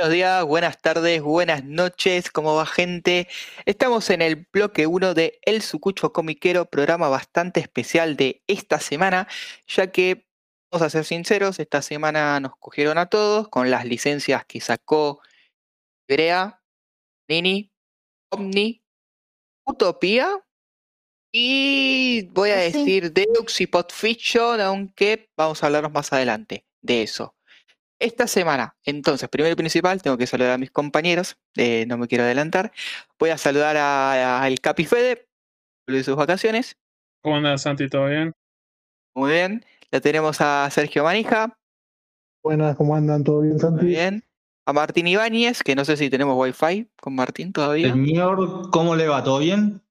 Buenos días, buenas tardes, buenas noches, ¿cómo va gente? Estamos en el bloque 1 de El Sucucho Comiquero, programa bastante especial de esta semana, ya que, vamos a ser sinceros, esta semana nos cogieron a todos con las licencias que sacó Brea, Nini, Omni, Utopía y voy a Ah, sí. decir Deux y Pot Fiction, aunque vamos a hablarnos más adelante de eso. Esta semana, entonces, primero y principal, tengo que saludar a mis compañeros, eh, no me quiero adelantar. Voy a saludar a- al Capi Fede, de sus vacaciones. ¿Cómo andas, Santi? ¿Todo bien? Muy bien. La tenemos a Sergio Manija, Buenas, ¿cómo andan? ¿Todo bien, muy Santi? bien. A Martín Ibáñez, que no sé si tenemos wifi con Martín todavía. Señor, ¿cómo le va? ¿Todo bien?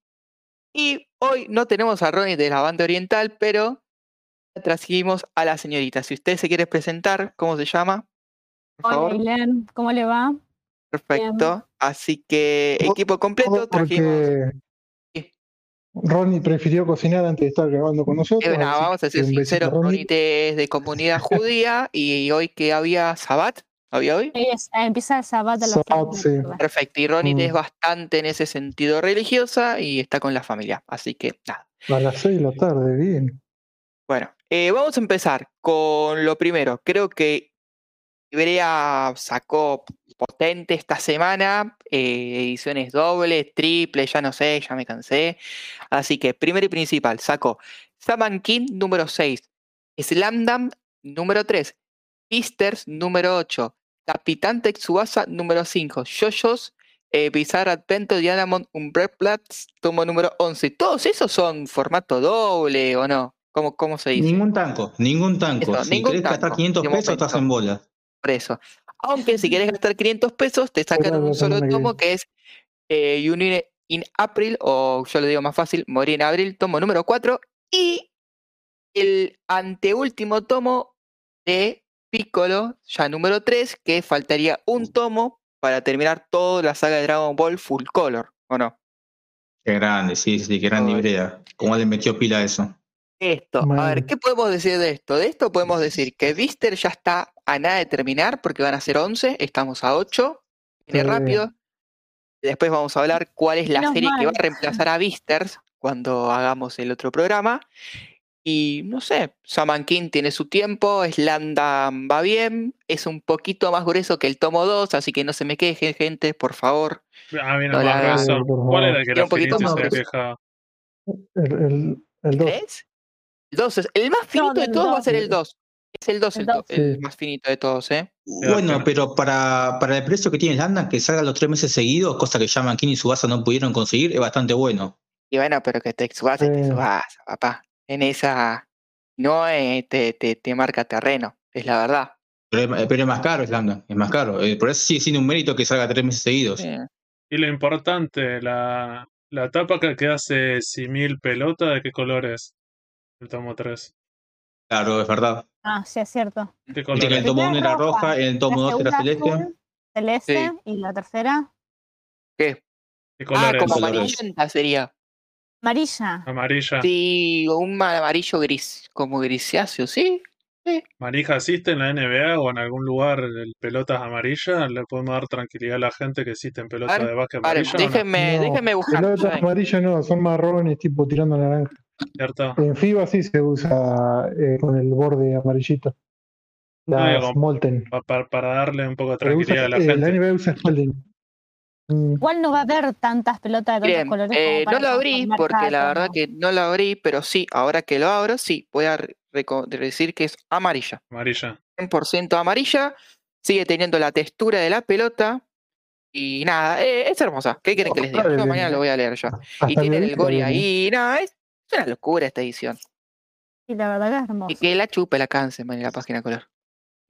Y hoy no tenemos a Ronnie de la banda oriental, pero trajimos a la señorita. Si usted se quiere presentar, ¿cómo se llama? Por Hola, ¿cómo le va? Perfecto. Así que equipo completo trajimos. Sí. Ronnie prefirió cocinar antes de estar grabando con nosotros. No, así vamos a ser sinceros, Ronnie. Es de comunidad judía y hoy que había Sabbat, ¿había hoy? Es- eh, empieza el seis de la sí. tarde. Perfecto, y Ronnie Mm. es bastante en ese sentido religiosa y está con la familia, así que nada. A las 6 de la tarde, bien. Bueno, eh, vamos a empezar con lo primero. Creo que Ibrea sacó potente esta semana, eh, ediciones dobles, triples, ya no sé, ya me cansé. Así que, primero y principal, sacó Saman King número 6, Slamdam número 3, Beasters número 8, Capitán Texuasa número 5, Yoyos, eh, Bizarre Adventure Diamond Umbrellas tomo número 11. ¿Todos esos son formato doble o no? ¿Cómo, cómo se dice? Ningún tanco, ningún tanco. Eso, si ningún querés gastar tanco, 500 de pesos, estás en bola. Por eso. Aunque si quieres gastar 500 pesos, te sacan un solo tomo que es eh, Unire in April, o yo lo digo más fácil, Morir en Abril, tomo número 4. Y el anteúltimo tomo de Piccolo, ya número 3, que faltaría un tomo para terminar toda la saga de Dragon Ball full color, ¿o no? Qué grande, sí, sí, qué grande Ay. Ibrea. ¿Cómo le metió pila a eso? Esto, a ver. ¿qué podemos decir de esto? De esto podemos decir que Vister ya está a nada de terminar porque van a ser 11, estamos a 8, viene Sí. rápido. Después vamos a hablar cuál es la Menos serie que va a reemplazar a Visters cuando hagamos el otro programa. Y no sé, Saman King tiene su tiempo, Slandam va bien, es un poquito más grueso que el tomo 2, así que no se me quejen, gente, por favor. Ah, viene No la. ¿Cuál era el que era un poquito más se? El, el, el 2. ¿Tres? El 2 es el más finito de todos va a ser el 2. Es el 2 El Sí. más finito de todos, ¿eh? Bueno, pero para, para el precio que tiene Landa, que salga los tres meses seguidos, cosa que Shaman King y Subasa no pudieron conseguir, es bastante bueno. Y bueno, pero que te Tsubasa y te Sí. Tsubasa, papá. En esa no eh, te, te, te marca terreno, es la verdad. Pero es, pero es más caro, Landa, es más caro. Eh, por eso sigue siendo un mérito que salga tres meses seguidos. Sí. Y lo importante, la, la tapa que, que hace Simil Pelota, ¿de qué color es? El tomo 3. Claro, es verdad. Ah, sí, es cierto. ¿Qué color en el tomo Primera 1 era roja, roja, en el tomo La 2 era celeste. azul, celeste y la tercera ¿Qué? ¿Qué Ah, color es? como amarillenta sería. amarilla. Amarilla. Sí, un ma- amarillo gris, como grisáceo, ¿sí? Marija, ¿existe en la NBA o en algún lugar el pelotas amarillas? ¿Le podemos dar tranquilidad a la gente que existen pelotas de básquet amarillas o déjenme, No, déjenme buscar. Pelotas ¿saben? amarillas no, son marrones, tipo tirando naranja. ¿Cierto? En FIBA sí se usa eh, con el borde amarillito. Las Molten. Pa- pa- para darle un poco de tranquilidad a la eh, la gente. NBA usa Spalding. Mm, Igual no va a haber tantas pelotas de tantos colores. eh, como no lo abrí porque la verdad que no lo abrí, pero sí, ahora que lo abro, sí, voy a decir que es amarilla. Amarilla. 100% amarilla, sigue teniendo la textura de la pelota y nada, eh, es hermosa. ¿Qué quieren que les diga? Yo mañana lo voy a leer ya. Y tiene el Gori ahí, nada, es es una locura esta edición. Sí, la verdad que es hermoso. Y que la chupe la Kansenban en la página color.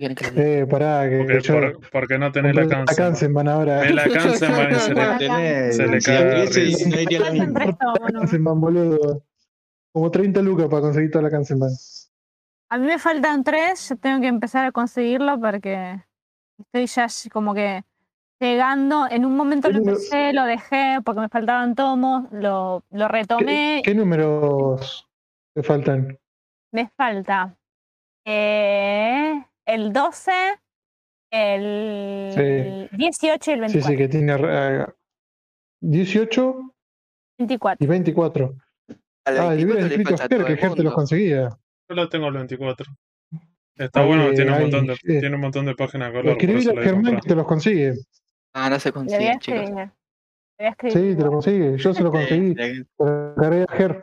Eh, pará, que Porque, yo por- porque no tenés la compré cáncer. Kansenban ahora. Ve la Kansenban y se le, Tenés- Se le cae la la. Kansenban, boludo. Como 30 lucas para conseguir toda la Kansenban. A mí me faltan tres, yo tengo que empezar a conseguirlo porque estoy ya como que llegando. En un momento lo ¿Qué número- empecé, lo dejé porque me faltaban tomos, lo, lo retomé. ¿Qué, qué números te faltan? Me falta eh, el 12, el, 18 y el Sí, 24. sí, que tiene eh, 18 24. y 24. Al Ah, le 24 hubieras le escrito a Ger, que el Ger te los conseguía. Yo lo tengo el 24. Está Ahí, bueno, tiene un montón de, eh, tiene un montón de páginas de color, eso a Germán que te los consigue. Ah, no se consiguen, chicos. Sí, te lo consigue. Yo se lo conseguí. Te lo encargué a Ger.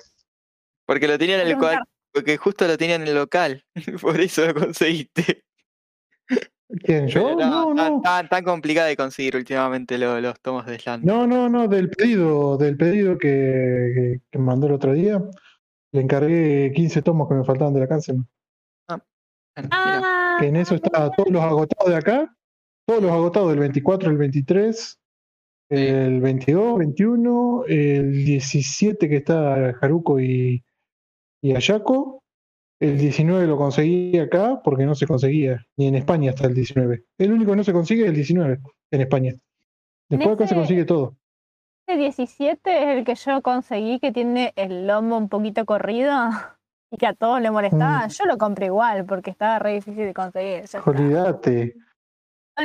Porque lo tenían en el local, porque justo lo tenían en el local, por eso lo conseguiste. ¿Quién? ¿Yo? Pero No, tan, no. tan, tan complicado de conseguir últimamente lo- los tomos de Slant. No, no, no, del pedido, del pedido que, que, que mandó el otro día. Le encargué 15 tomos que me faltaban de la cáncer. Bueno, mira. Ah, Que en eso está todos los agotados de acá, todos los agotados del 24, el 23, el 22, 21, el 17 que está Haruko y, y Ayako. El 19 lo conseguí acá porque no se conseguía, ni en España hasta el 19. El único que no se consigue es el 19 en España. Después acá se consigue todo. Este 17 es el que yo conseguí que tiene el lomo un poquito corrido y que a todos le molestaba. Mm. Yo lo compré igual porque estaba re difícil de conseguir. ya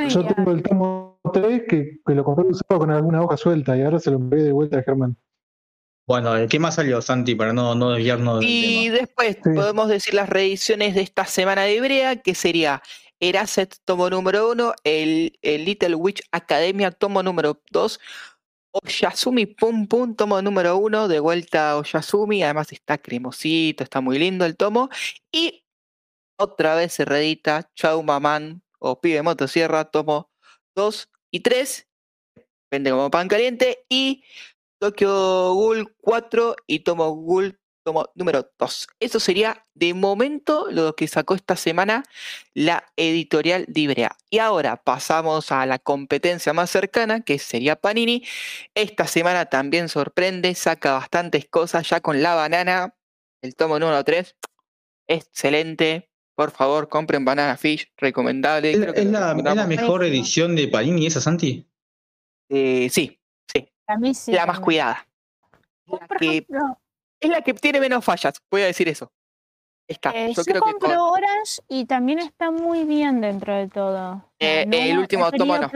Yo tengo el tomo 3 que, que lo compré usado con alguna hoja suelta y ahora se lo envié de vuelta a Germán. Bueno, ¿qué más salió, Santi, para no, no desviarnos del Y tema? después Sí. podemos decir las reediciones de esta semana de Ibrea, que sería Eraset tomo número uno, el, el Little Witch Academia tomo número 2, Oyasumi Pum Pum tomo número uno, de vuelta a Oyasumi, además está cremosito, está muy lindo el tomo, y otra vez se reedita Chau Maman o Pibe Motosierra tomo 2 y 3, vende como pan caliente, y Tokyo Ghoul 4 y Tomo Ghoul tomo número 2. Eso sería de momento lo que sacó esta semana la editorial de Ibrea. Y ahora pasamos a la competencia más cercana, que sería Panini. Esta semana también sorprende, saca bastantes cosas ya con la banana, el tomo número 3. Excelente. Por favor, compren Banana Fish, recomendable. ¿Es, creo que es lo la, es la recomendamos. mejor edición de Panini esa, Santi? Eh, sí, A mí sí. la más cuidada. La que ejemplo, Es la que tiene menos fallas, voy a decir eso. Está. eh, Yo yo creo que compro con- Orange y también está muy bien dentro de todo. Eh, el último tomo no.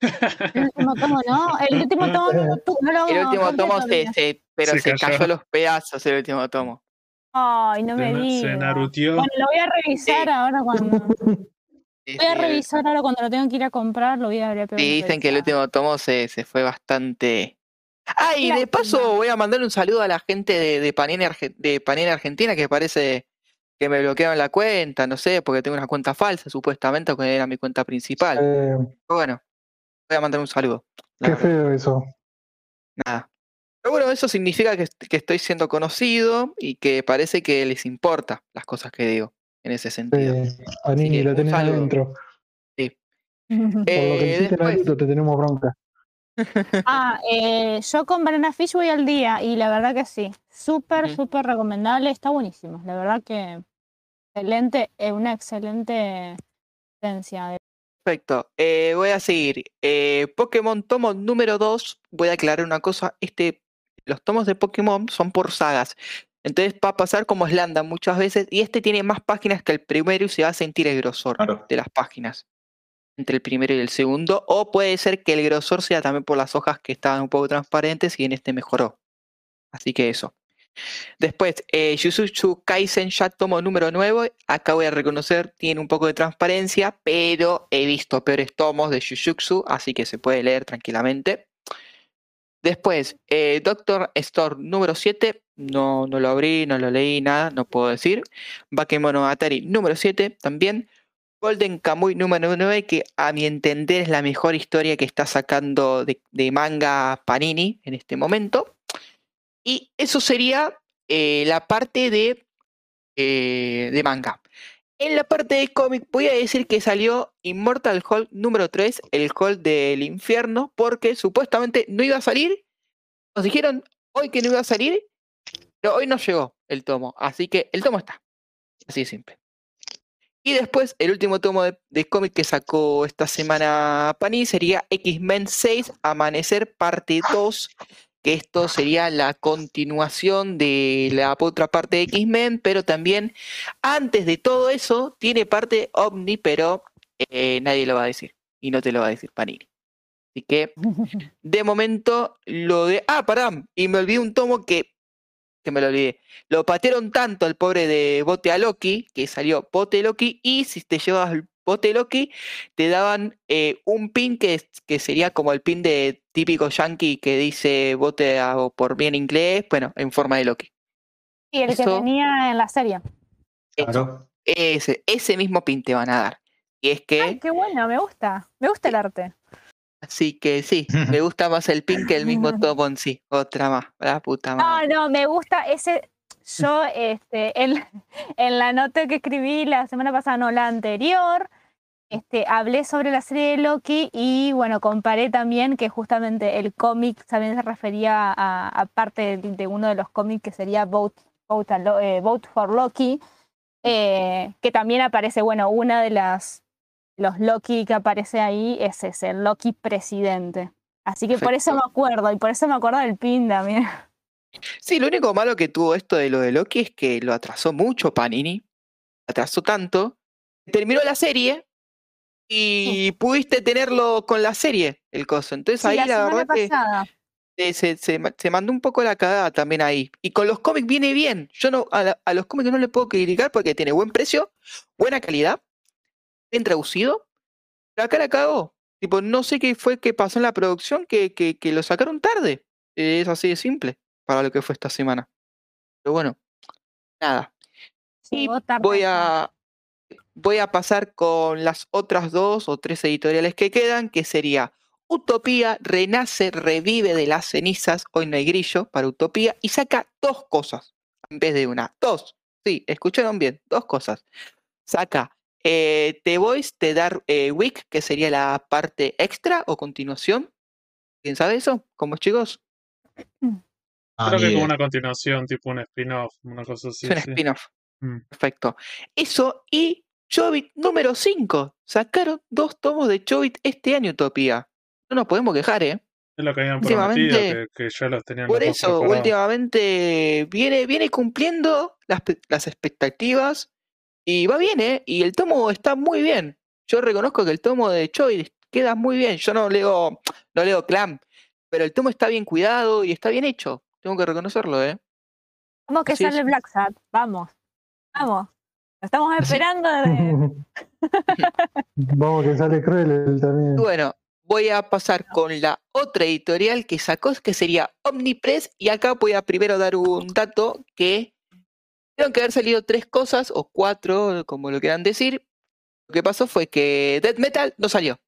El último tomo no. El último tomo no, no lo el último tomo se, pero Se se, cayó. los pedazos el último tomo. Ay, no me na- se digas. naruteó. Bueno, lo voy a revisar Sí. ahora cuando. Voy a sí, revisar ahora cuando lo tengo que ir a comprar, lo voy a ver. sí, dicen que el último tomo se, se fue bastante. Ah, y de paso voy a mandar un saludo a la gente de, de, Panini, Arge- de Panini Argentina que parece que me bloquearon la cuenta, no sé, porque tengo una cuenta falsa, supuestamente, que era mi cuenta principal. Eh, Pero bueno, voy a mandar un saludo. qué feo eso. Nada. Pero bueno, eso significa que, est- que estoy siendo conocido y que parece que les importa las cosas que digo en ese sentido. Eh, que la un tenés saludo. adentro. Por lo que Eh, hiciste después, Naruto, te tenemos bronca. Ah, eh, yo con Banana Fish voy al día y la verdad que sí. Súper, Ujú. súper recomendable. Está buenísimo. La verdad que excelente, es una excelente esencia. de- perfecto. Eh, voy a seguir. Eh, Pokémon tomo número 2. Voy a aclarar una cosa. Este, los tomos de Pokémon son por sagas. Entonces va a pasar como Slanda muchas veces. Y este tiene más páginas que el primero y se va a sentir el grosor Claro. de las páginas. Entre el primero y el segundo. O puede ser que el grosor sea también por las hojas que estaban un poco transparentes y en este mejoró. Así que eso. Después, eh, Jujutsu Kaisen ya tomo número 9. Acá voy a reconocer, tiene un poco de transparencia, pero he visto peores tomos de Jujutsu, así que se puede leer tranquilamente. Después, eh, Doctor Store número 7. No, no lo abrí, no lo leí, nada, no puedo decir. Bakemonogatari número 7 también. Golden Kamuy número 9, que a mi entender es la mejor historia que está sacando de, de manga Panini en este momento. Y eso sería eh, la parte de, eh, de manga. En la parte de cómic voy a decir que salió Immortal Hulk número 3, el Hulk del infierno, porque supuestamente no iba a salir. Nos dijeron hoy que no iba a salir, pero hoy no llegó el tomo. Así que el tomo está. Así de simple. Y después, el último tomo de, de cómic que sacó esta semana Panini sería X-Men 6, Amanecer, parte 2. Que esto sería la continuación de la otra parte de X-Men, pero también antes de todo eso tiene parte Omni, pero eh, nadie lo va a decir. Y no te lo va a decir Panini. Así que, de momento, lo de. Ah, pará, y me olvidé un tomo que. que me lo olvidé. Lo patearon tanto al pobre de Bote a Loki, que salió Bote Loki, y si te llevas el Bote Loki, te daban eh, un pin que, es- que sería como el pin de típico yankee que dice Bote a- o por bien inglés, bueno, en forma de Loki. Y el que tenía en la serie. Claro. ese, ese mismo pin te van a dar. Y es que. Ay, qué bueno, me gusta. Me gusta el arte. Así que sí, me gusta más el pin que el mismo tomo en sí. Otra más, la puta No, madre. no, me gusta ese. Yo, este, en, en la nota que escribí la semana pasada, no, la anterior, este, hablé sobre la serie de Loki y bueno, comparé también que justamente el cómic también se refería a, a parte de, de uno de los cómics que sería Vote, Vote, Lo- eh, Vote for Loki, eh, que también aparece, bueno, una de las los Loki que aparece ahí es ese, el Loki presidente. Así que por eso me acuerdo, y por eso me acuerdo del pin también. Sí, lo único malo que tuvo esto de lo de Loki es que lo atrasó mucho Panini. Atrasó tanto. Terminó la serie y pudiste tenerlo con la serie, el coso. Entonces Sí, ahí la, verdad que pasada. se, se se mandó un poco la cagada también ahí. Y con los cómics viene bien. Yo no a, la- a los cómics no le puedo criticar porque tiene buen precio, buena calidad, bien traducido. Pero acá la cagó. Tipo, no sé qué fue que pasó en la producción que, que, que lo sacaron tarde. Es así de simple para lo que fue esta semana. Pero bueno, nada. Tarde. voy a, voy a pasar con las otras dos o tres editoriales que quedan, que sería Utopía renace, revive de las cenizas, hoy no hay grillo para Utopía, y saca dos cosas en vez de una. Dos. Sí, escucharon bien, dos cosas. Saca eh, The Voice de Dark eh, Week, que sería la parte extra o continuación. ¿Quién sabe eso? ¿Cómo chicos? Ah, Creo que como una continuación, tipo un spin-off, una cosa así. es un sí. spin-off. Mm. Perfecto. Eso y Chobit número 5. Sacaron dos tomos de Chobit este año, Utopía. No nos podemos quejar, ¿eh? Es lo que habían prometido, Últimamente- que, que ya los tenían Por los eso, preparados. últimamente viene, viene cumpliendo las, las expectativas y va bien, ¿eh? Y el tomo está muy bien. Yo reconozco que el tomo de Chobit queda muy bien. Yo no leo, no leo Clam, pero el tomo está bien cuidado y está bien hecho. Tengo que reconocerlo, ¿eh? Vamos que Sí, sale. Black Sat. Vamos. Vamos. Lo estamos esperando desde. Vamos que sale cruel también. Y Bueno, voy a pasar con la otra editorial que sacó, que sería Omnipress, y acá voy a primero dar un dato que tuvieron que haber salido tres cosas, o cuatro, como lo quieran decir. Lo que pasó fue que Death Metal no salió.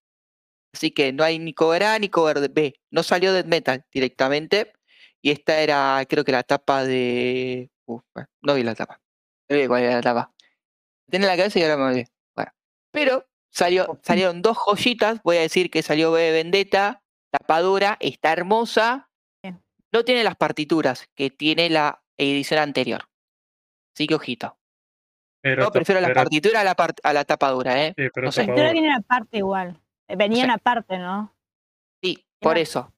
Así que no hay ni cover A ni cover B. No salió Death Metal directamente. Y esta era, creo que la tapa de. Uf, bueno, no vi la tapa. No vi cuál era la tapa. Tiene en la cabeza y ahora me olvidé. Bueno. Pero salió, salieron dos joyitas. Voy a decir que salió B de Vendetta. Tapadura, está hermosa. Bien. No tiene las partituras que tiene la edición anterior. Así que ojito. Pero prefiero la pero- partitura a la, part- a la tapadura, ¿eh? sí, pero no sé. Tapadura. vienen aparte igual. Venían sé. aparte, ¿no? Sí, por eso.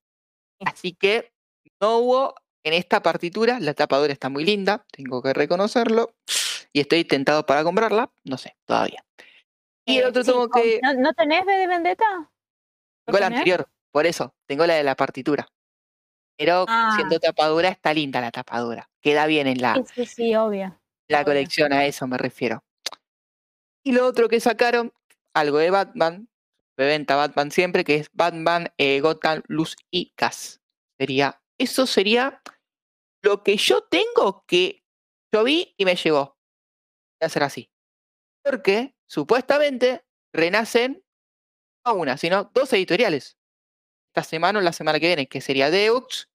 Así que no hubo en esta partitura, la tapadura está muy linda, tengo que reconocerlo, y estoy tentado para comprarla, no sé, todavía. Y el Eh, otro sí, tomo con- que ¿No, ¿no tenés B de Vendetta? ¿Lo tengo la anterior, por eso, tengo la de la partitura. Pero Ah. siendo tapadura, está linda la tapadura, queda bien en la, Sí, sí, sí, obvio. la obvio. colección, a eso me refiero. Y lo otro que sacaron, algo de Batman, de venta Batman siempre, que es Batman, eh, Gotham, Luz y Gas. Sería, eso sería lo que yo tengo que yo vi y me llegó. Voy a hacer así. Porque supuestamente renacen no una, sino dos editoriales. Esta semana o la semana que viene, que sería Deux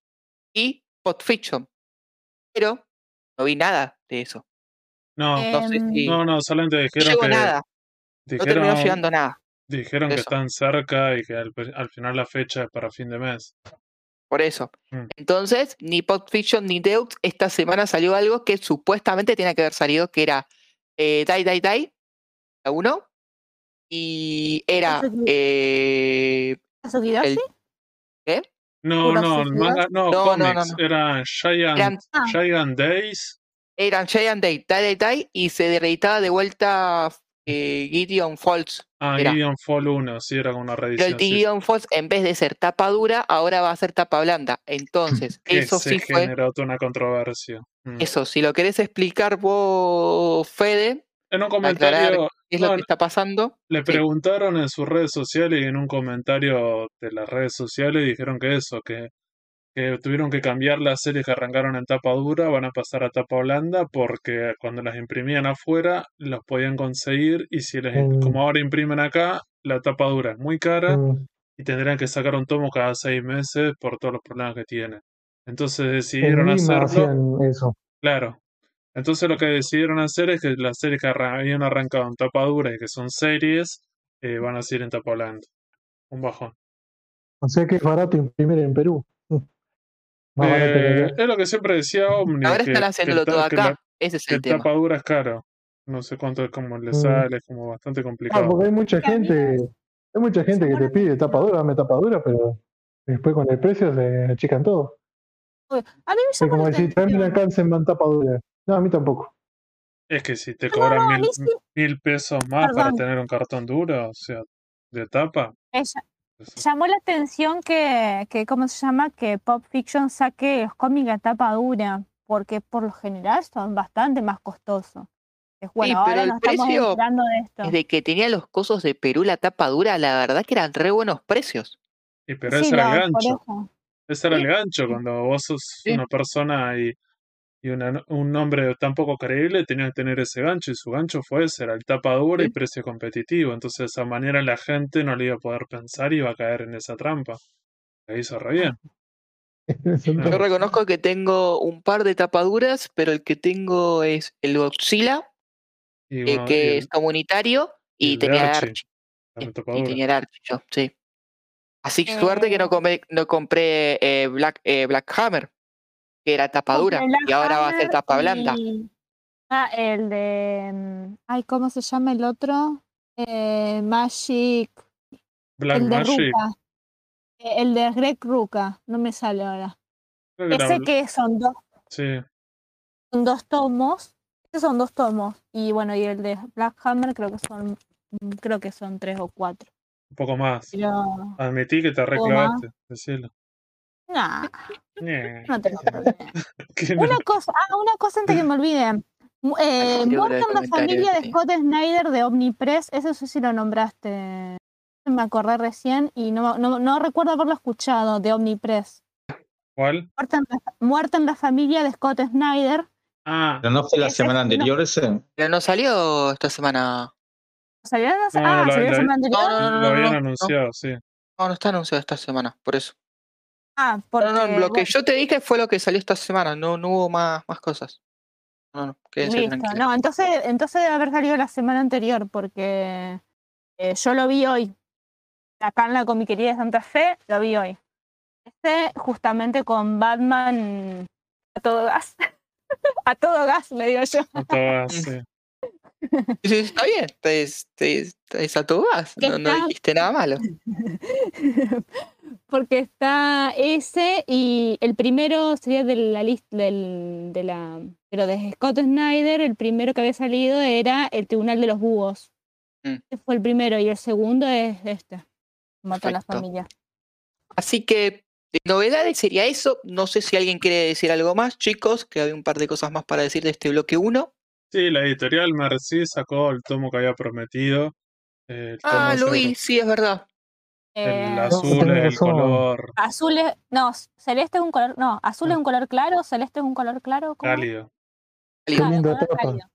y Podfiction. Pero no vi nada de eso. No, No sé si- no, no, solamente dijeron que nada. No terminó llegando nada. dijeron que están cerca y que al, al final la fecha es para fin de mes. Por eso. Mm. Entonces, ni Pulp Fiction ni Deux, esta semana salió algo que supuestamente tenía que haber salido, que era eh, Die Die Die, la 1, y era eh, ¿Sukidoshi? el- ¿qué? No, ¿Puros no, manga, no, No, no, no. Eran Giant, Eran, Ah, Giant Days. eran Giant Day, Die Die Die, y se reeditaba de vuelta eh, Gideon Falls. Ah, Era. Gideon Fall 1, sí, era una Pero el reedición. sí. Gideon Falls, en vez de ser tapa dura, ahora va a ser tapa blanda. Entonces, eso se sí fue. generó una controversia. Mm. Eso, si lo querés explicar vos, Fede, En un comentario, qué es lo no, que está pasando. le Sí. preguntaron en sus redes sociales y en un comentario de las redes sociales dijeron que eso, que, que tuvieron que cambiar las series que arrancaron en tapa dura, van a pasar a tapa blanda porque cuando las imprimían afuera las podían conseguir y si les, Mm. como ahora imprimen acá, la tapa dura es muy cara Mm, y tendrían que sacar un tomo cada seis meses por todos los problemas que tiene. Entonces En decidieron hacerlo, eso. claro. Entonces lo que decidieron hacer es que las series que habían arrancado en tapa dura y que son series, eh, van a seguir en tapa blanda. Un bajón. O sea que es barato imprimir en Perú. Mm. Más barato que Eh, es lo que siempre decía Omni, Ahora que, están que haciéndolo todo que la- acá. Ese es que el el tema. tapa dura es caro. No sé cuánto es como le Mm. sale, es como bastante Ah, complicado. porque hay mucha Que gente, hay mucha gente que te pide tapa dura, dame tapa dura, pero después con el precio se achican todo. A mí me Es llama como decir, tráeme una atención. Kansenban tapa dura. No, a mí tampoco. Es que si te cobran no, mil, sí. mil pesos más para tener un cartón duro, o sea, de tapa, Me lla- pues, llamó la atención que, que, ¿cómo se llama? Que Pop Fiction saque los cómics a tapa dura, porque por lo general son bastante más costosos. Es bueno, Sí, ahora pero el nos precio de esto. Desde que tenía los cosos de Perú, la tapa dura, la verdad que eran re buenos precios. y pero Sí, ese era el gancho. Ese era el gancho, cuando vos sos Sí. una persona y, y una- un nombre tan poco creíble, tenías que tener ese gancho, y su gancho fue ese, era el tapa dura y precio competitivo. Entonces, de esa manera la gente no le iba a poder pensar y iba a caer en esa trampa. La hizo re bien. Yo reconozco que tengo un par de tapaduras, pero el que tengo es el Godzilla, Y eh, bueno, que el, es comunitario, y tenía Archie, Y tenía el Archie, yo, sí. Así que suerte que no Eh, compré, no compré eh, Black, eh, Black Hammer, que era tapa dura, y ahora va a ser tapa blanda. y- Ah, el de. mm, Ay, ¿cómo se llama el otro? Eh, Magic. Black el de Magic, Ruka. Eh, El de Greg Ruka. No me sale ahora. que Ese que son dos, sí, son dos tomos. Esos son dos tomos. Y bueno, y el de Black Hammer creo que son. mm, Creo que son tres o cuatro. un poco más. Pero. Admití que te reclavaste, decilo. Nah, Ñe, no te lo no. Una cosa, ah, una cosa antes que me olvide. Eh, en la familia de sí. Scott Snyder de Omnipress, ese no sé si lo nombraste. Me acordé recién y no, no, no recuerdo haberlo escuchado de Omnipress. ¿Cuál? Muerte en, la, Muerte en la familia de Scott Snyder. Ah, Pero no fue la Ese semana sí, no. anterior ese. Pero no salió esta semana. ¿Salió la No, ah, la- salió la semana anterior? No, no, no, lo no, habían no, no. anunciado, sí. No, no está anunciado esta semana, por eso. Ah, porque, No, no, lo que yo te dije fue lo que salió esta semana, no, no hubo más, más cosas. No, no, listo. No, entonces, entonces debe haber salido la semana anterior porque eh, yo lo vi hoy. Acá en la comiquería de Santa Fe lo vi hoy. Este justamente con Batman a todo gas. a todo gas, le digo yo. No estaba así. Sí, sí, está bien, es, es, es a tu gas, no, no dijiste nada malo. Porque está ese y el primero sería de la lista del, de la pero de Scott Snyder, el primero que había salido era el Tribunal de los Búhos. Mm. Ese fue el primero y el segundo es este. Mata a la familia. Así que de novedades sería eso. No sé si alguien quiere decir algo más, chicos, que había un par de cosas más para decir de este bloque 1. Sí, la editorial Merci sacó el tomo que había prometido. eh, Ah, ese- Luis, sí, es verdad. El Eh, azul es el color azul es, no, celeste es un color, no, azul es un color claro, celeste es un color claro. ¿cómo? cálido. Qué Claro, color tapa. cálido.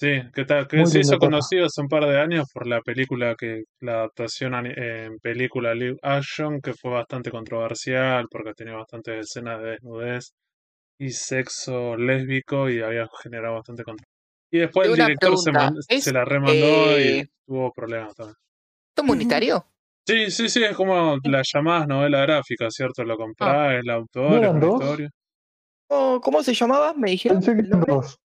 Sí, que, ta- que se hizo conocido hace un par de años por la película que, la adaptación en película live action, que fue bastante controversial porque tenía bastantes escenas de desnudez y sexo lésbico y había generado bastante controversia. Y después el director se, man- ¿es, se la remandó eh, y tuvo problemas también. ¿Esto monetario? Sí, sí, sí, es como la llamada novela gráfica, ¿cierto? Lo comprás, el autor, ¿No dos? historia. Oh, ¿Cómo se llamaba? ¿Me dijeron? Pensé que el eran dos.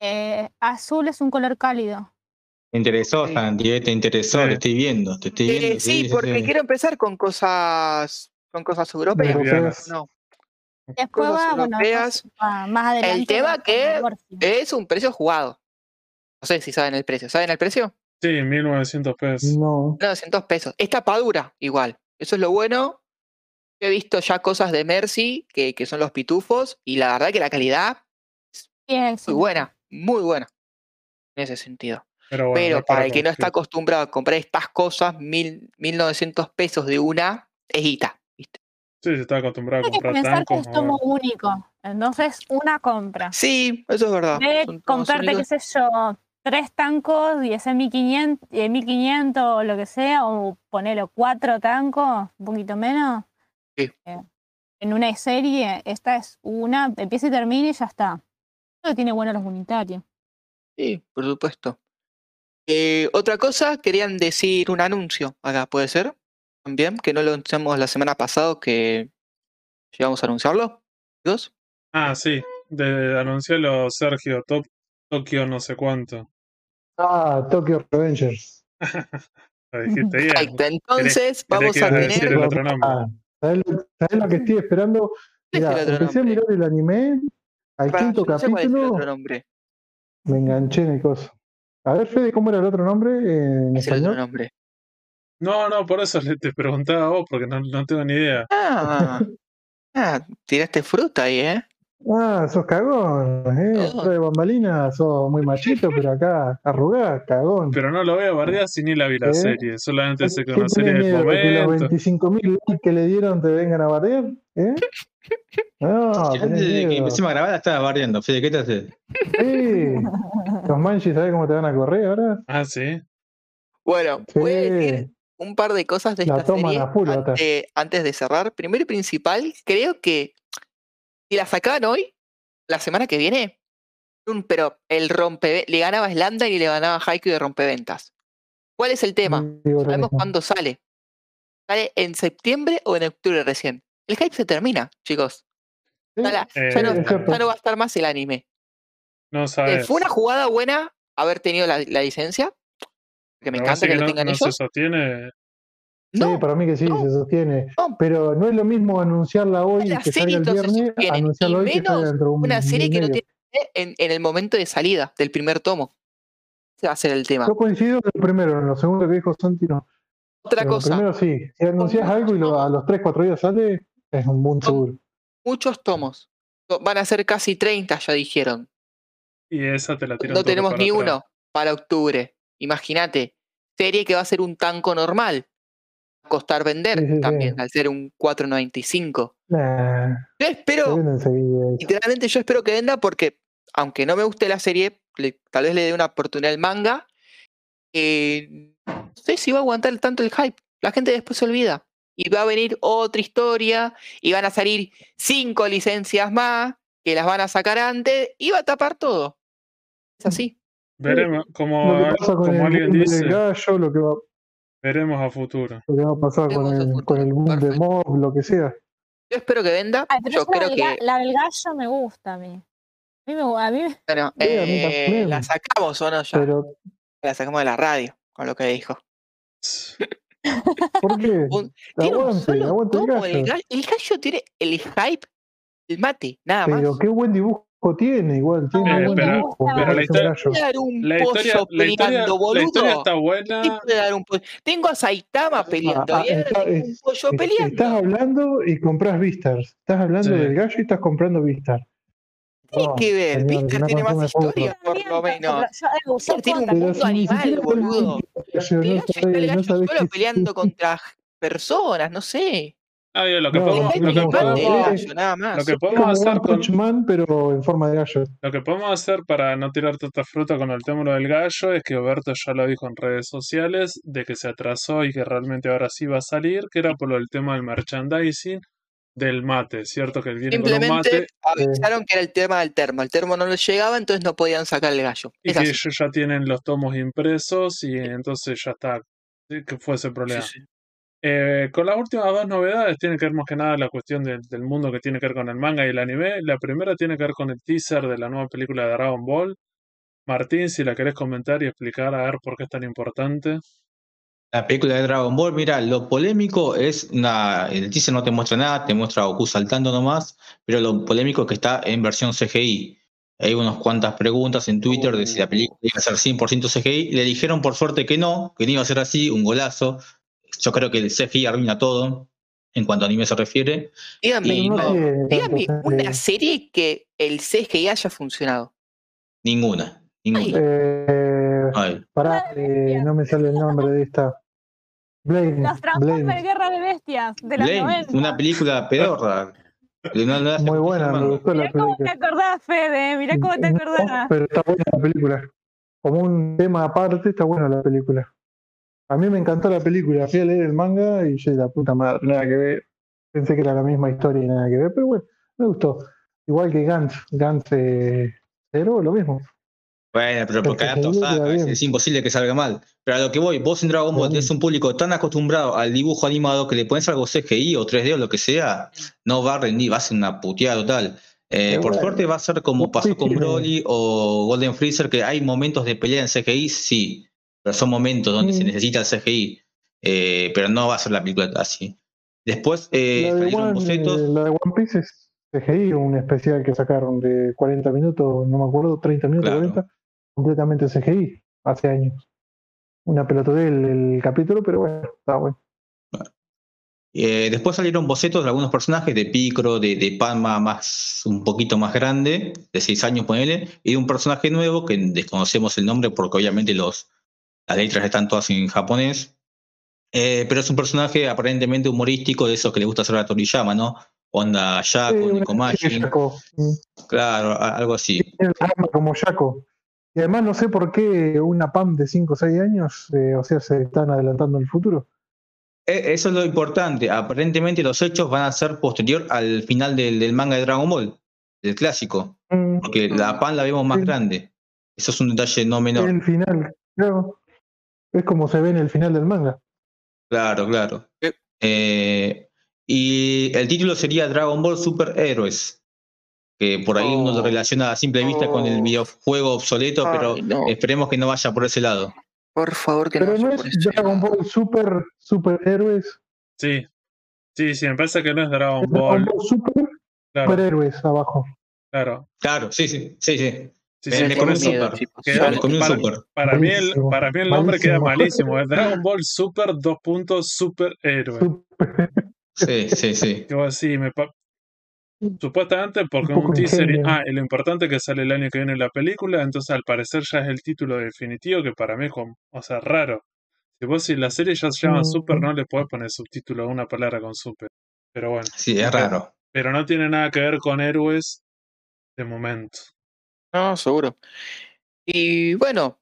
Eh, azul es un color cálido. Te interesó, Sí. Santi, te interesó, Sí. te estoy viendo, te estoy Eh, viendo. sí, porque quiero empezar con cosas, con cosas europeas. Europeas. No, Después Cosas va, bueno, europeas. va más adelante. tema va con que- es un precio jugado. No sé si saben el precio. ¿Saben el precio? Sí, 1900 pesos. No. 900 pesos. Es tapadura, igual. Eso es lo bueno. He visto ya cosas de Mercy, que, que son los pitufos, y la verdad que la calidad Sí, es muy buena, muy buena. En ese sentido. Pero, bueno, Pero no es para el que no está acostumbrado a comprar estas cosas, mil, 1900 pesos de una, es guita, ¿viste? Sí, se está acostumbrado a Hay que comprar pensar que tancos. es tomo único. Entonces, una compra. Sí, eso es verdad. De comprarte, qué sé yo, tres tancos y ese 1500, eh, 1500 o lo que sea, o ponelo cuatro tancos, un poquito menos. Sí. Eh, en una serie, esta es una, empieza y termina y ya está. Eso tiene bueno los unitarios. Sí, por supuesto. Eh, otra cosa, querían decir un anuncio acá, ¿puede ser? También, que no lo anunciamos la semana pasada, que llegamos a anunciarlo. ¿Dos? Ah, sí. De, anuncialo Sergio, Top, Tokio no sé cuánto. Ah, Tokyo Revengers. Lo dijiste bien. Perfecto, entonces vamos a tener. el otro nombre. Ah, ¿sabés lo, sabés lo que estoy esperando? ¿Cuál es Mirá, empecé a mirar el anime, al Pará, quinto yo no sé cuál es el capítulo otro nombre. me enganché en el coso. A ver, Fede, ¿cómo era el otro nombre en ¿Cuál es el otro nombre? No, no, por eso le- te preguntaba a vos, porque no, no tengo ni idea. Ah, ah, tiraste fruta ahí, ¿eh? Ah, sos cagón, ¿eh? Oh. Trae bambalina, sos muy machito, pero acá arrugás, cagón. Pero no lo veo bardear si ni la vi la ¿Eh? serie. Solamente sé ¿Qué que una serie tenés del miedo de que los momento. 25.000 likes que le dieron te vengan a bardear? ¿Eh? No, Antes de que empecemos a grabar, la estaba barriendo. Fede, ¿qué te haces? Sí. Los manchis, ¿sabés cómo te van a correr ahora? Ah, sí. Bueno, voy a decir Sí. un par de cosas de La esta toman serie a full, Bata. ante- antes de cerrar. Primero y principal, creo que si la sacaban hoy, la semana que viene, un, pero el rompe le ganaba a Slanda y le ganaba a Haikyuu de rompeventas. ¿Cuál es el tema? Digo lo Sabemos cuándo sale. ¿Sale en septiembre o en octubre recién? El hype se termina, chicos. Sí, Ya, la- Eh, ya no, ya no va a estar más el anime. No Eh, sabes. fue una jugada buena haber tenido la, la licencia. Que me Pero encanta que lo no, tengan no se ellos. Sostiene. Sí, No, para mí que sí, no, se sostiene. no. Pero no es lo mismo anunciarla hoy que salga el no se viernes, anunciarla hoy que salga dentro de un una serie que no tiene en, en el momento de salida del primer tomo. Ese va a ser el tema. Yo coincido en lo primero, en lo segundo que dijo Santi no. Otra Pero cosa, primero sí, si anuncias algo y lo- a los 3, 4 días sale, es un boom seguro. muchos tomos. Van a ser casi 30, ya dijeron. Y esa te la tiran No tenemos ni atrás. uno para octubre. Imagínate. Serie que va a ser un tanco normal. Costar vender Sí, sí, sí. también, al ser un 4.95. Nah, Yo espero, literalmente yo espero que venda porque, aunque no me guste la serie, le- tal vez le dé una oportunidad al manga. eh, no sé si va a aguantar tanto el hype. La gente después se olvida. Y va a venir otra historia. Y van a salir cinco licencias más. Que las van a sacar antes. Y va a tapar todo. Es así. Veremos, como, como alguien dice, del gallo, lo que va, veremos a futuro. lo que va a pasar con el, con el boom de mob, lo que sea. Yo espero que venda. Ay, pero Yo creo del que. la del gallo me gusta a mí. A mí me, a mí me- Bueno, Sí, a mí eh, la sacamos o no ya. Pero, La sacamos de la radio. Con lo que dijo. ¿por qué? Un- Tiene un Aguante, solo aguante el tomo el gallo. gallo. El gallo tiene el hype, el mate, nada más. Pero qué buen dibujo tiene, igual. Tiene Eh, un buen pero- dibujo. pero para la historia- un La historia, pollo la historia, peleando, la boludo. historia está ¿Qué buena. dar un? Tengo a Saitama peleando. ah, está- un pollo. Estás hablando y compras Vistar. Estás hablando Sí. del gallo y estás comprando Vistar. Tiene No, que ver. señor, Vistar no tiene más historia, por lo menos. Yo, Vistar yo tiene un mundo animal, boludo. el gallo, está peleando contra personas, no sé. Ah, bien, lo que No, podemos, lo que lo que hacer con, Man, pero en forma de gallo. lo que podemos hacer para no tirar tanta fruta con el tema del gallo es que Oberto ya lo dijo en redes sociales de que se atrasó y que realmente ahora sí va a salir, que era por el tema del merchandising del mate, ¿cierto? Que viene con un Simplemente mate avisaron que era el tema del termo. El termo no les llegaba, entonces no podían sacar el gallo. y Es que así. ellos ya tienen los tomos impresos y entonces ya está, que fue ese problema. Sí, sí. Eh, con las últimas dos novedades tiene que ver más que nada la cuestión del- mundo que tiene que ver con el manga y el anime. La primera tiene que ver con el teaser de la nueva película de Dragon Ball. Martín, si la querés comentar y explicar a ver por qué es tan importante. La película de Dragon Ball, mira, lo polémico es. El teaser no te muestra nada, te muestra Goku saltando nomás, pero lo polémico es que está en versión CGI. Hay unas cuantas preguntas en Twitter de si la película iba a ser 100% CGI. Le dijeron por suerte que no, que no iba a ser así, un golazo. Yo creo que el CGI arruina todo en cuanto a anime se refiere. Dígame, Y No no, dígame una serie que el CGI haya funcionado. Ninguna, ninguna. Eh, Ay, pará, eh, no me sale el nombre de esta. Blade. Los Transformers. Guerra de Bestias de los Blade, 90. una película pedorra. no- no Muy buena, me gustó la Mirá cómo te película. acordás, Fede, mirá cómo te No, acordás. pero está buena la película. Como un tema aparte, está buena la película. A mí me encantó la película. Fui a leer el manga y yo, la puta madre, nada que ver. Pensé que era la misma historia y nada que ver, pero bueno, me gustó. Igual que Gantz. Gantz, eh, pero lo mismo. Bueno, pero porque adapta queda es, es imposible que salga mal. Pero a lo que voy, vos en Dragon Ball tenés un público tan acostumbrado al dibujo animado que le pones algo CGI o 3D o lo que sea, no va a rendir, va a ser una puteada total. Eh, por suerte va a ser como pasó con Broly o Golden Freezer, que hay momentos de pelea en CGI, sí, pero son momentos donde se Mm. necesita el CGI, eh, pero no va a ser la película así. Después eh, la, de salieron One, bocetos. eh, la de One Piece es CGI, un especial que sacaron de 40 minutos, no me acuerdo, 30 minutos, Claro. 40, completamente CGI, hace años. Una pelotudez el, el capítulo, pero bueno, está bueno. Eh, después salieron bocetos de algunos personajes, de Picro, de, de Palma más, un poquito más grande, de 6 años ponele, y de un personaje nuevo que desconocemos el nombre porque obviamente los, las letras están todas en japonés. Eh, pero es un personaje aparentemente humorístico de esos que le gusta hacer a Toriyama, ¿no? Onda Shaco. Mm. claro, algo así. Tiene el alma como Shaco. Y además no sé por qué una PAM de 5 o 6 años, eh, o sea, se están adelantando el futuro. Eh, Eso es lo importante. Aparentemente los hechos van a ser posterior al final del, del manga de Dragon Ball, del clásico. Mm, Porque la pan la vemos más Sí. grande. Eso es un detalle no menor. El final, claro. Es como se ve en el final del manga. Claro, claro. Eh, y el título sería Dragon Ball Super Héroes. Que por ahí uno lo Oh. relaciona a simple vista con el videojuego obsoleto, pero no. esperemos que no vaya por ese lado. Por favor, que Pero no no vaya es por ese Dragon lado. Ball Super Superhéroes. Sí. Sí, sí, me parece que no es Dragon es Dragon Ball. Ball Super Claro, Superhéroes abajo. claro. Claro, sí, sí, sí, sí. Sí, sí, super. comí un para, super. para mí el, para mí el nombre queda malísimo. Es Dragon Ball Super dos puntos Super Sí, sí, sí. Vos decís, me pa- Supuestamente porque Un un teaser. Ah, y lo importante es que sale el año que viene la película, entonces al parecer ya es el título definitivo, que para mí es como, o sea, raro. Si vos si la serie ya se llama Mm. Super, no le podés poner subtítulo a una palabra con Super. Pero bueno, Sí, es raro. pero no tiene nada que ver con héroes de momento. No, seguro. Y bueno,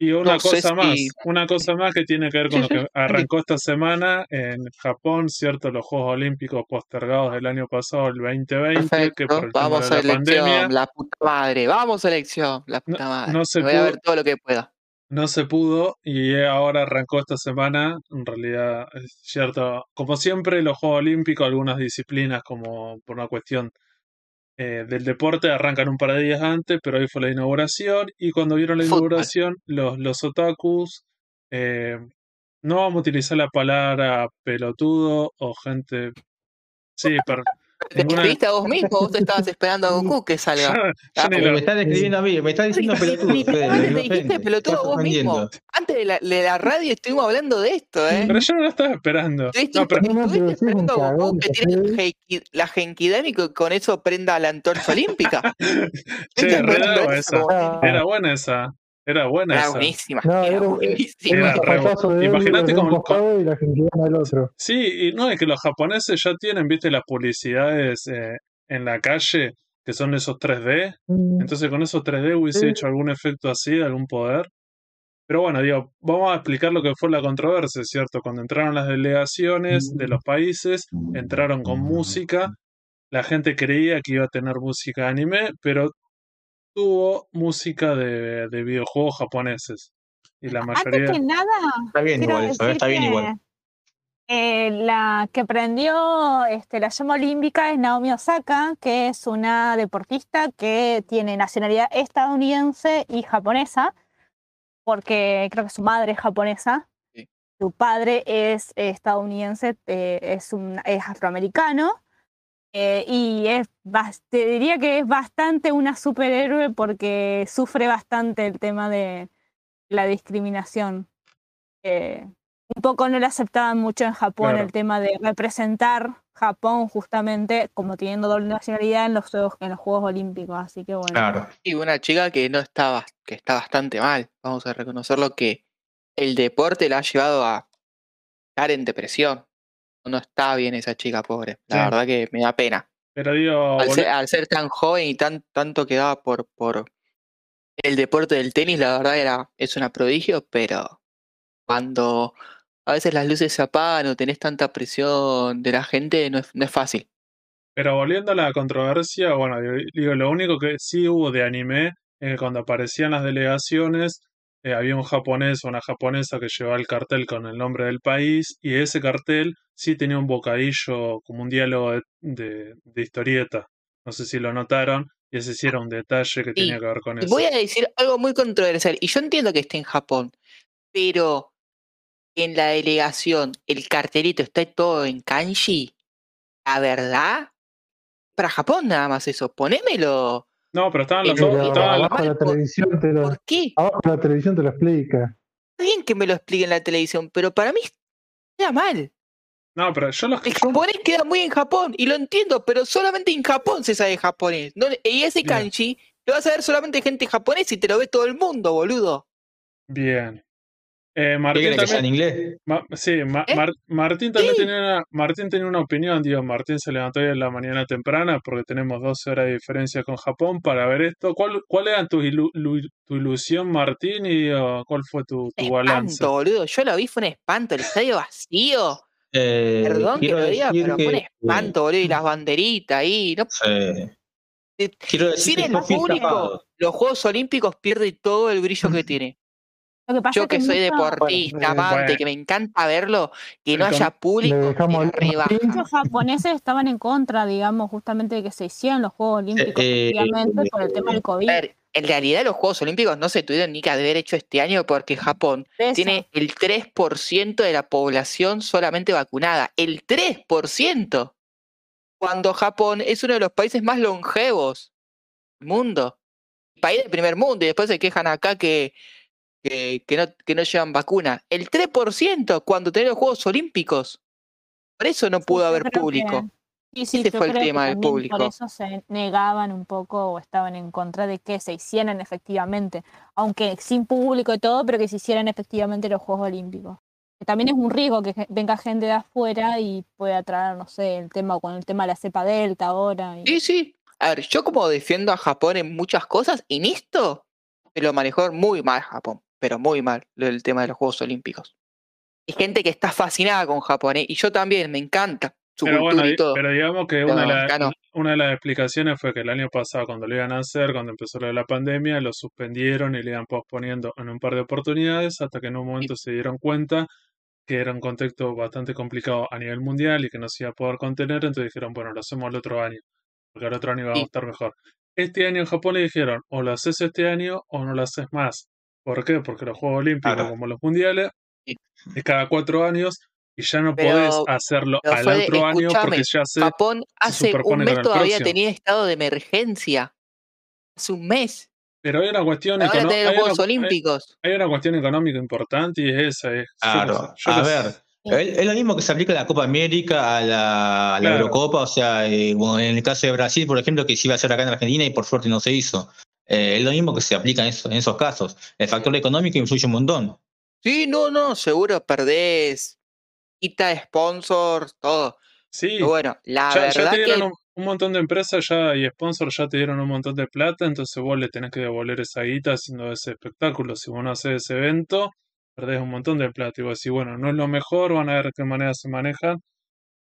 Y una No cosa más, si- una cosa más que tiene que ver con lo que arrancó esta semana en Japón, ¿cierto? Los Juegos Olímpicos postergados del año pasado, el 2020, que por perfecto. el tema Vamos de a la pandemia elección, la puta madre. Vamos a elección, la puta No- madre. no se Voy a ver todo lo que pueda. no se pudo y ahora arrancó esta semana. En realidad, es cierto, como siempre, los Juegos Olímpicos, algunas disciplinas, como por una cuestión eh, del deporte, arrancan un par de días antes, pero hoy fue la inauguración. Y cuando vieron la Fútbol. inauguración, los, los otakus, eh, no vamos a utilizar la palabra pelotudo o gente. Sí, pero. Te escribiste a vos mismo, vos estabas esperando a Goku que salga. Ah, me están escribiendo a mí, me están diciendo pelotudo. Literalmente te dijiste pelotudo vos mismo. Antes de la, de la radio estuvimos hablando de esto, ¿eh? Pero yo no lo estaba esperando. Estuviste, No, pero, no, esperando a Goku que tire Fede. la Genki- la Genkidama y con eso prenda la antorcha olímpica. re eso Era buena esa. Era buena Era esa. buenísima. No, era era- buenísima. era Era un re zapatazo de Imagínate con- y la del otro. Sí, y no, es que los japoneses ya tienen, viste, las publicidades eh, en la calle, que son esos 3D. Mm, Entonces con esos 3D hubiese Sí. hecho algún efecto así, de algún poder. Pero bueno, digo, vamos a explicar lo que fue la controversia, ¿cierto? Cuando entraron las delegaciones de los países, entraron con música, la gente creía que iba a tener música de anime, pero tuvo música de, de videojuegos japoneses. Y la Antes mayoría... que nada, Está bien igual eso, ¿eh? decir está bien que, igual. eh, la que prendió este, la llama olímpica es Naomi Osaka, que es una deportista que tiene nacionalidad estadounidense y japonesa, porque creo que su madre es japonesa. Sí. Su padre es estadounidense, eh, es, un, es afroamericano. Eh, y es, te diría que es bastante una superhéroe porque sufre bastante el tema de la discriminación. Eh, un poco no le aceptaban mucho en Japón Claro. el tema de representar Japón justamente como teniendo doble nacionalidad en los Juegos, en los Juegos Olímpicos. Así que bueno. Claro. Y una chica que no estaba, que está bastante mal. Vamos a reconocerlo que el deporte la ha llevado a estar en depresión. No está bien esa chica, pobre. La Sí. verdad que me da pena. Pero digo, Al ser, al ser tan joven y tan, tanto que daba por, por el deporte del tenis, la verdad era, es una prodigio, pero cuando a veces las luces se apagan o tenés tanta presión de la gente, no es, no es fácil. Pero volviendo a la controversia, bueno, digo, lo único que sí hubo de anime que cuando aparecían las delegaciones, eh, había un japonés o una japonesa que llevaba el cartel con el nombre del país y ese cartel sí tenía un bocadillo, como un diálogo de, de- de historieta. No sé si lo notaron y ese sí era un detalle que tenía que ver con Y eso. voy a decir algo muy controversial, y yo entiendo que esté en Japón, pero en la delegación el cartelito está todo en kanji, la verdad, para Japón nada más eso, ponémelo. No, pero estaban los Pero estaban abajo de la por- televisión te lo, ¿Por qué? abajo la televisión te lo explica. Está bien que me lo explique en la televisión, pero para mí queda mal. no, pero yo los El japonés queda muy en Japón, y lo entiendo, pero solamente en Japón se sabe japonés. No, y ese Bien. kanji lo vas a ver solamente gente japonesa y te lo ve todo el mundo, boludo. bien. Eh, ¿Qué Martín quiere que sea también, en inglés? Ma- sí, Ma- ¿Eh? Mar- Martín también Sí. tenía una, Martín tenía una opinión, digo, Martín se levantó hoy en la mañana temprana porque tenemos 12 horas de diferencia con Japón para ver esto. ¿Cuál, cuál era tu, ilu- lu- tu ilusión, Martín, y digo, cuál fue tu, tu balance? Espanto, boludo. Yo lo vi, fue un espanto. El estadio vacío. Eh, Perdón que lo diga, pero fue un espanto, boludo. Y las banderitas ahí. No, eh, quiero decir sin que el público, tapado. los Juegos Olímpicos pierden todo el brillo que tiene. Lo que pasa Yo es que soy mucho- deportista, Bueno, amante, bueno. que me encanta verlo, que no haya público, Le dejamos me hablar a rebaja. Martín. Muchos japoneses estaban en contra, digamos, justamente de que se hicieran los Juegos Olímpicos, eh, efectivamente, por el tema del A COVID. ver, en realidad los Juegos Olímpicos no se tuvieron ni que haber hecho este año porque Japón Eso. tiene el 3% de la población solamente vacunada. El 3%. Cuando Japón es uno de los países más longevos del mundo. País del primer mundo y después se quejan acá que, que, que no, que no llevan vacuna. El 3% cuando tenés los Juegos Olímpicos. Por eso no pudo haber creo que- público. Sí, sí, Ese fue el tema del público. Por eso se negaban un poco o estaban en contra de que se hicieran efectivamente, aunque sin público y todo, pero que se hicieran efectivamente los Juegos Olímpicos. Que también es un riesgo que venga gente de afuera y pueda traer, no sé, el tema con el tema de la cepa delta ahora. y- Sí, sí. A ver, yo como defiendo a Japón en muchas cosas, en esto se lo manejó muy mal Japón, pero muy mal, del tema de los Juegos Olímpicos. Hay gente que está fascinada con Japón, ¿eh? y yo también, me encanta su Pero cultura bueno, y todo. pero digamos que Pero una, de la- acá no. una de las explicaciones fue que el año pasado, cuando lo iban a hacer, cuando empezó lo de la pandemia, lo suspendieron y le iban posponiendo en un par de oportunidades hasta que en un momento se dieron cuenta que era un contexto bastante complicado a nivel mundial y que no se iba a poder contener, entonces dijeron, bueno, lo hacemos el otro año, porque el otro año va a Sí. estar mejor. Este año en Japón le dijeron, o lo haces este año o no lo haces más. ¿Por qué? Porque los Juegos Olímpicos, Claro. como los mundiales, Sí. es cada cuatro años y ya no Pero- podés hacerlo pero al fue otro año porque ya se... Japón hace un mes todavía próximo. tenía estado de emergencia. Hace un mes. Pero hay una cuestión Ahora econo- tenés los hay hay- Olímpicos. Hay una cuestión económica importante y es esa. Es, yo qué Claro, yo a ver, es, es lo mismo que se aplica a la Copa América, a la, a la Claro. Eurocopa, o sea, eh, bueno, en el caso de Brasil, por ejemplo, que se iba a hacer acá en Argentina y por suerte no se hizo. Eh, es lo mismo que se aplica en, eso- en esos casos. El factor económico influye un montón. Sí, no, no, seguro perdés. Quita sponsors, todo. Sí, Pero bueno, la ya, ya verdad te que dieron un, un montón de empresas ya y sponsors ya te dieron un montón de plata, entonces vos le tenés que devolver esa guita haciendo ese espectáculo. Si vos no haces ese evento, perdés un montón de plata. Y vos decís, bueno, no es lo mejor, van a ver qué manera se manejan.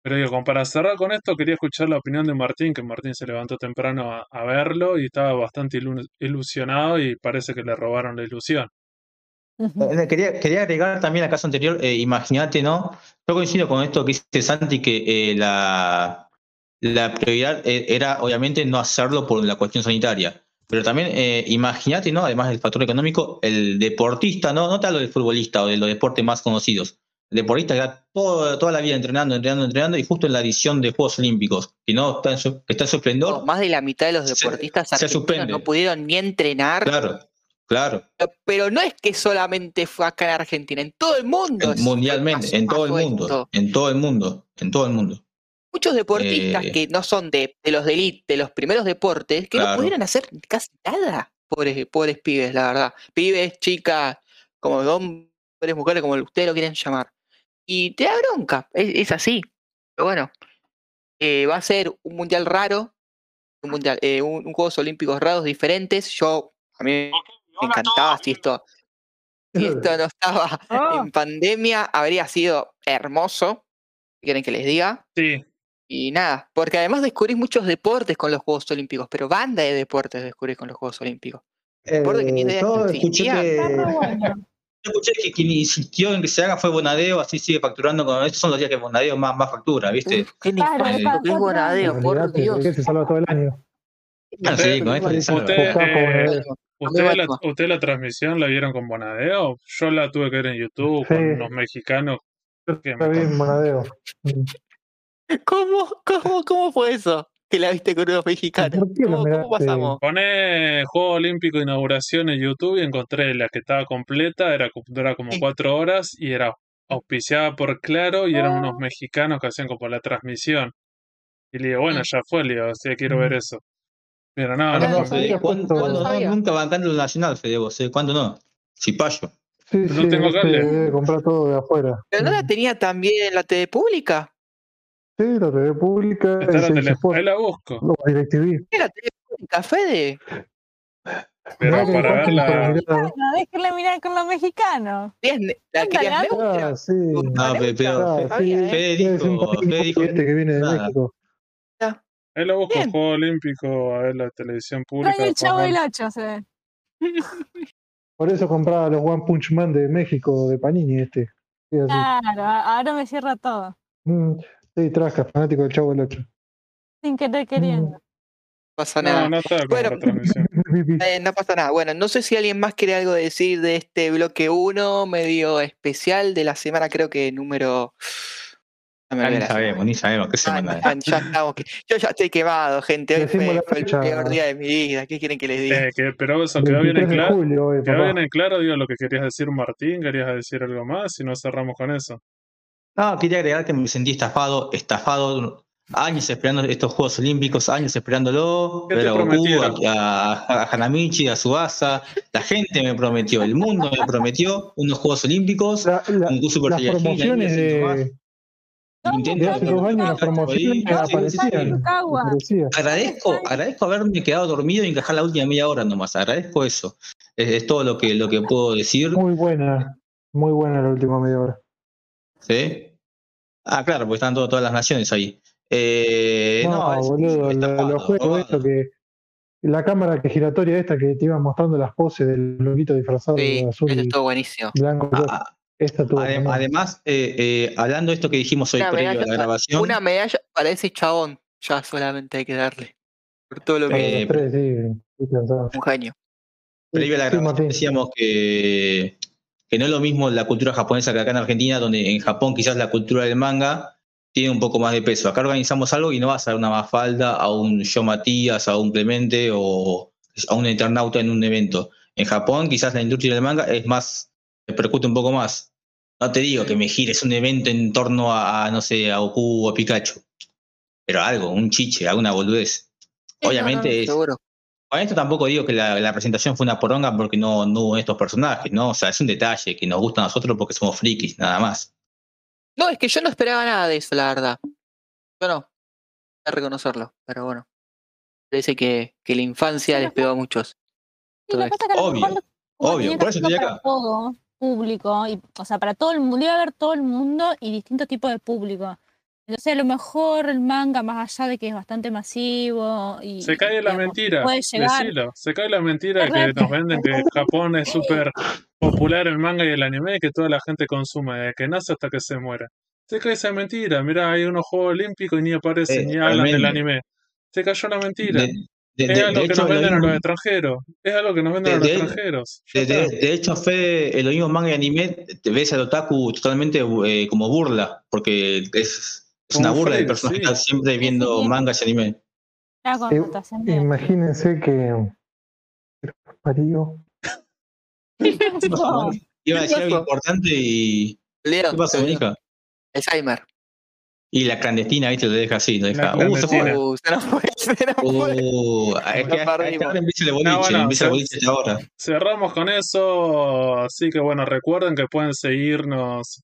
Pero digo, como para cerrar con esto, quería escuchar la opinión de Martín, que Martín se levantó temprano a, a verlo y estaba bastante ilu- ilusionado y parece que le robaron la ilusión. Eh, Quería, quería agregar también al caso anterior, eh, imagínate, ¿no? Yo coincido con esto que dice Santi, que eh, la, la prioridad eh, era obviamente no hacerlo por la cuestión sanitaria. Pero también eh, imagínate, ¿no? Además del factor económico, el deportista, ¿no? No te hablo del futbolista o de los deportes más conocidos, deportista que todo- toda la vida entrenando, entrenando, entrenando, y justo en la edición de Juegos Olímpicos, que no está en su, está en su esplendor, Más de la mitad de los Se- deportistas se suspende. no pudieron ni entrenar. claro, claro, Pero no es que solamente fue acá en Argentina, en todo el mundo. mundialmente, pasó- en todo el mundo, esto. en todo el mundo, en todo el mundo. Muchos deportistas Eh, que no son de, de los de elite, de los primeros deportes, que no pudieron hacer casi nada. Pobres, pobres pibes, la verdad. Pibes, chicas, como hombres, mujeres, como ustedes lo quieren llamar. Y te da bronca, es, es así. Pero bueno, eh, va a ser un mundial raro, un mundial, eh, un, un Juegos Olímpicos raros, diferentes. Yo, a mí me encantaba si esto, si esto no estaba Oh, en pandemia, habría sido hermoso. ¿Qué quieren que les diga? Sí, Y nada, porque además descubrís muchos deportes con los Juegos Olímpicos, pero banda de deportes descubrís con los Juegos Olímpicos. Deporte que ni idea yo que escuché que, escuché que quien insistió en que se haga fue Bonadeo, así sigue facturando con estos son los días que Bonadeo más, más factura, ¿viste? Uf, qué Claro, es Bonadeo, por Dios. que se salva todo el año. Bueno, sí, con esto le salva. Usted- Buscá, eh. ¿Ustedes la, usted la transmisión la vieron con Bonadeo? Yo la tuve que ver en YouTube con unos mexicanos que Está me. Mm. ¿Cómo, cómo, ¿Cómo fue eso? Que la viste con unos mexicanos. ¿Por qué lo ¿Cómo, cómo pasamos? Poné Juego Olímpico Inauguración en YouTube y encontré la que estaba completa, era, co- dura como Sí. cuatro horas y era auspiciada por Claro y eran unos Ah. mexicanos que hacían como la transmisión. Y le digo, bueno, Mm. ya fue, le digo, sí, quiero ver eso. Pero no, Ah, no, no, ¿cuándo, cuándo No. Nunca bancando lo nacional, Fede, vos, ¿eh? ¿Cuándo no? Cipayo. Sí, No sí, tengo este cable. comprar todo de afuera. ¿Pero no la Mm. tenía también la TV pública? Sí, la TV pública, está el la 6 tele- Sport, ahí la busco. no, DirecTV. ¿Era la TV pública, Fede? Pero que para verla, mirar. No, déjenle mirar con los mexicanos. ¿Querías ne- ¿La querías neutra? Ah, sí. No, pero Ah, ¿eh? Fede es dijo, Fede dijo este que viene de nada. México. ahí la busco, Bien. Juego Olímpico, a ver la televisión pública. Trae el chavo del 8, se ve. Por eso compraba los One Punch Man de México de Panini este. Claro, ahora me cierra todo. Sí, trasca, fanático del Chavo del 8. Sin querer queriendo. No pasa nada. No, no Bueno. Eh, no pasa nada. Bueno, no sé si alguien más quiere algo decir de este bloque 1, medio especial de la semana, creo que número. No ni sabemos, ni sabemos qué semana. Ah, es. ya estamos. que- Yo ya estoy quemado, gente. Hoy fue, el peor día de mi vida. ¿Qué quieren que les diga? Eh, que- pero eso quedó bien en 23 de claro. julio hoy, Quedó bien en claro, digo, lo que querías decir Martín, querías decir algo más y no cerramos con eso. No, quería agregar que me sentí estafado, estafado, años esperando estos Juegos Olímpicos, años esperándolo, ¿Qué te ver a Goku, prometieron? a, a- a Hanamichi, a Subasa, la gente me prometió, el mundo me prometió unos Juegos Olímpicos, La- la- un Super las Saiyajin, promociones de, Nintendo hace dos años, las promociones aparecían. Agradezco, agradezco haberme quedado dormido y encajar la última media hora nomás, agradezco eso. Es, es todo lo que, lo que puedo decir. Muy buena, muy buena la última media hora. ¿Sí? Ah, claro, porque están todo- todas las naciones ahí. Eh, no, no, es- boludo, lo- los juegos esto que. La cámara que giratoria esta que te iba mostrando las poses del loquito disfrazado Sí, de azul eso y estuvo buenísimo. blanco. Ah, esta tuvo Adem- además, eh, eh, hablando de esto que dijimos hoy Una previo a la grabación, una medalla para ese chabón. Ya solamente hay que darle. Por todo lo que eh, tres, sí, un genio. previo a la grabación decíamos que, que no es lo mismo la cultura japonesa que acá en Argentina, donde en Japón quizás la cultura del manga tiene un poco más de peso. Acá organizamos algo y no vas a dar una mafalda a un Yo Matías, a un Clemente o a un Eternauta en un evento. En Japón quizás la industria del manga es más, repercute un poco más. No te digo que me gires un evento en torno a, a, no sé, a Goku o a Pikachu. Pero algo, un chiche, alguna boludez. Obviamente es. Con esto tampoco digo que la, la presentación fue una poronga porque no, no hubo estos personajes, ¿no? O sea, es un detalle que nos gusta a nosotros porque somos frikis, nada más. No, es que yo no esperaba nada de eso, la verdad. Yo no. Que reconocerlo, pero bueno. Parece que, que la infancia Sí, les pegó a muchos. Sí, que a Obvio, obvio, por eso estoy para acá. todo público, y, o sea, para todo el mundo, iba a haber todo el mundo y distintos tipos de público. Entonces, a lo mejor el manga, más allá de que es bastante masivo y Se cae la digamos, mentira, puede llegar. decilo. Se cae la mentira Es que nos venden que Japón es súper popular el manga y el anime y que toda la gente consume, desde que nace hasta que se muere. Se cae esa mentira. Mira, hay unos Juegos Olímpicos y ni aparecen, Eh, ni hablan del anime. Se cayó la mentira. De, De, Es de- algo de que hecho, nos lo venden a los extranjeros. Es algo que nos venden a De- los de- extranjeros. De, de- de hecho, Fede, en lo mismo manga y anime, te ves al otaku totalmente eh, como burla, porque es, es una un burla del freak, personaje sí. que está siempre viendo sí. mangas y anime. Eh, de. Imagínense que. Parió. No. Iba a decir algo importante y. Leo, ¿Qué pasa, Mónica? Alzheimer. Y la clandestina, ¿viste? Lo deja así, lo deja. Uh, se fue. Uh, se nos fue, se nos fue. Uh, es que La a perdimos. esta hora empieza el boliche, No, bueno, empieza el se- boliche a esta hora. Cerramos con eso, así que bueno, recuerden que pueden seguirnos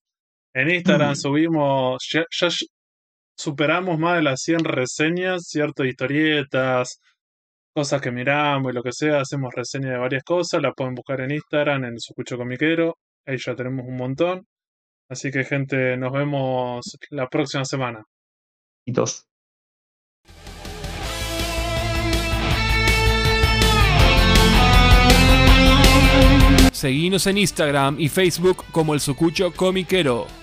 en Instagram, Mm. subimos, ya, ya sh- superamos más de las 100 reseñas, cierto, historietas, cosas que miramos y lo que sea, hacemos reseñas de varias cosas, la pueden buscar en Instagram, en Sucucho Comiquero, ahí ya tenemos un montón. Así que gente, nos vemos la próxima semana. Y dos. Seguinos en Instagram y Facebook como el Sucucho Comiquero.